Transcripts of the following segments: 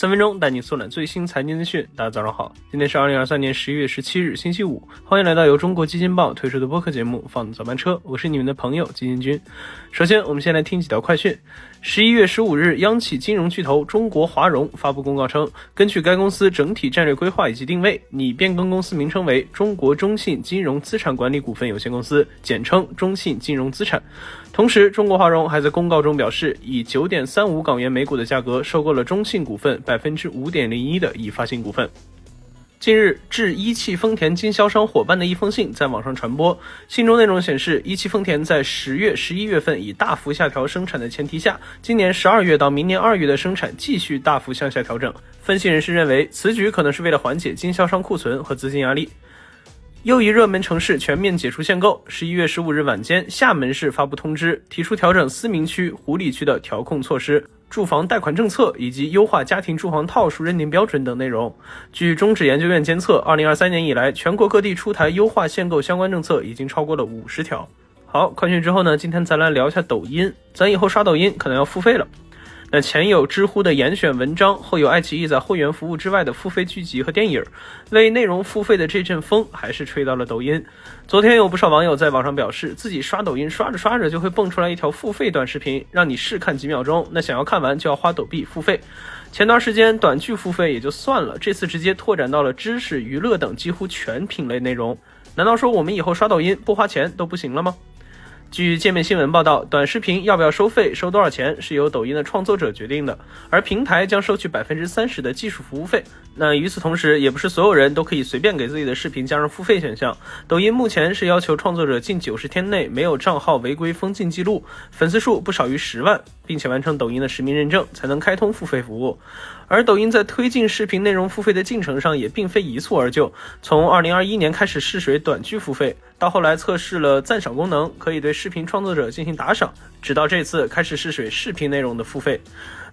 三分钟带你速览最新财经资讯。大家早上好，今天是二零二三年十一月十七日，星期五。欢迎来到由中国基金报推出的播客节目《放早班车》，我是你们的朋友基金君。首先，我们先来听几条快讯。十一月十五日，央企金融巨头中国华融发布公告称，根据该公司整体战略规划以及定位，拟变更公司名称为中国中信金融资产管理股份有限公司，简称中信金融资产。同时，中国华融还在公告中表示，以九点三五港元每股的价格收购了中信股份百分之五点零一的已发行股份。近日，致一汽丰田经销商伙伴的一封信在网上传播。信中内容显示，一汽丰田在十月、十一月份以大幅下调生产的前提下，今年十二月到明年二月的生产继续大幅向下调整。分析人士认为，此举可能是为了缓解经销商库存和资金压力。又一热门城市全面解除限购。十一月十五日晚间，厦门市发布通知，提出调整思明区、湖里区的调控措施。住房贷款政策以及优化家庭住房套数认定标准等内容。据中指研究院监测，二零二三年以来，全国各地出台优化限购相关政策已经超过了五十条。好，快讯之后呢，今天咱来聊一下抖音。咱以后刷抖音可能要付费了。那前有知乎的严选文章，后有爱奇艺在会员服务之外的付费剧集和电影，为内容付费的这阵风还是吹到了抖音。昨天有不少网友在网上表示，自己刷抖音刷着刷着就会蹦出来一条付费短视频，让你试看几秒钟，那想要看完就要花抖币付费。前段时间短剧付费也就算了，这次直接拓展到了知识、娱乐等几乎全品类内容。难道说我们以后刷抖音不花钱都不行了吗？据界面新闻报道，短视频要不要收费、收多少钱是由抖音的创作者决定的，而平台将收取百分之三十的技术服务费。那与此同时，也不是所有人都可以随便给自己的视频加上付费选项。抖音目前是要求创作者近九十天内没有账号违规封禁记录，粉丝数不少于十万，并且完成抖音的实名认证，才能开通付费服务。而抖音在推进视频内容付费的进程上也并非一蹴而就，从二零二一年开始试水短剧付费，到后来测试了赞赏功能，可以对视频创作者进行打赏，直到这次开始试水视频内容的付费。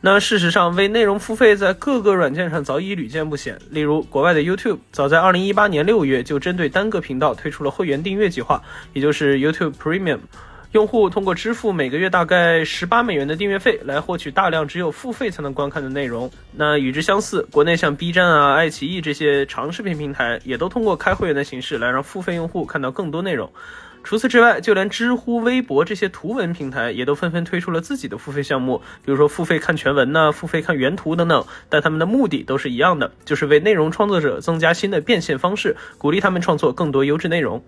那事实上，为内容付费在各个软件上早已屡见不鲜，例如国外的 YouTube，早在二零一八年六月就针对单个频道推出了会员订阅计划，也就是 YouTube Premium。用户通过支付每个月大概十八美元的订阅费来获取大量只有付费才能观看的内容。那与之相似，国内像 B 站啊、爱奇艺这些长视频平台也都通过开会员的形式来让付费用户看到更多内容。除此之外，就连知乎、微博这些图文平台也都纷纷推出了自己的付费项目，比如说付费看全文呢、付费看原图等等。但他们的目的都是一样的，就是为内容创作者增加新的变现方式，鼓励他们创作更多优质内容。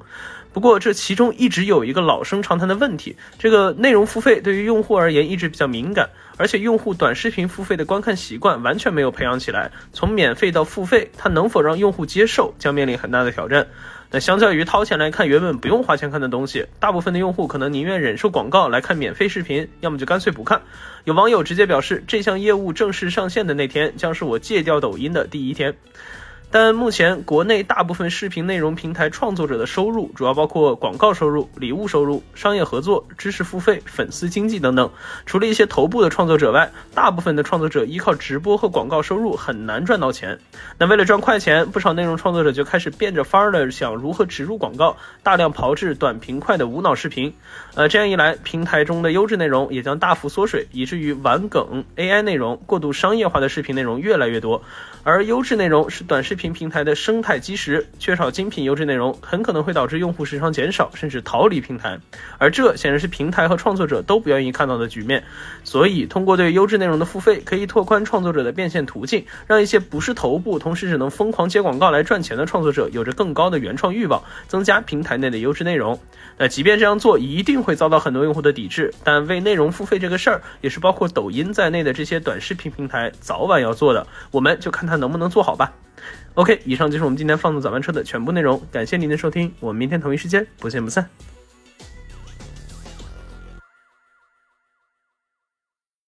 不过，这其中一直有一个老生常谈的问题：这个内容付费对于用户而言一直比较敏感，而且用户短视频付费的观看习惯完全没有培养起来。从免费到付费，它能否让用户接受，将面临很大的挑战。那相较于掏钱来看原本不用花钱看的东西，大部分的用户可能宁愿忍受广告来看免费视频，要么就干脆不看。有网友直接表示，这项业务正式上线的那天，将是我戒掉抖音的第一天。但目前国内大部分视频内容平台创作者的收入主要包括广告收入、礼物收入、商业合作、知识付费、粉丝经济等等。除了一些头部的创作者外，大部分的创作者依靠直播和广告收入很难赚到钱。那为了赚快钱，不少内容创作者就开始变着法儿的想如何植入广告，大量炮制短平快的无脑视频。呃，这样一来，平台中的优质内容也将大幅缩水，以至于玩梗、AI 内容、过度商业化的视频内容越来越多。而优质内容是短视频平台的生态基石，缺少精品优质内容，很可能会导致用户时长减少，甚至逃离平台。而这显然是平台和创作者都不愿意看到的局面。所以，通过对优质内容的付费，可以拓宽创作者的变现途径，让一些不是头部，同时只能疯狂接广告来赚钱的创作者，有着更高的原创欲望，增加平台内的优质内容。那即便这样做，一定会遭到很多用户的抵制。但为内容付费这个事儿，也是包括抖音在内的这些短视频平台早晚要做的。我们就看。看能不能做好吧。OK，以上就是我们今天放纵早班车的全部内容，感谢您的收听，我们明天同一时间不见不散。